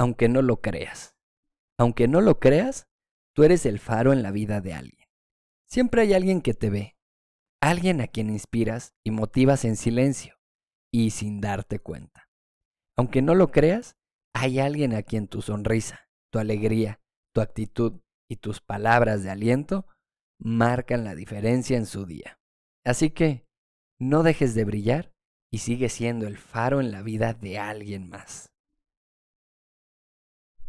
aunque no lo creas. Aunque no lo creas, tú eres el faro en la vida de alguien. Siempre hay alguien que te ve, alguien a quien inspiras y motivas en silencio y sin darte cuenta. Aunque no lo creas, hay alguien a quien tu sonrisa, tu alegría, tu actitud y tus palabras de aliento marcan la diferencia en su día. Así que no dejes de brillar y sigue siendo el faro en la vida de alguien más.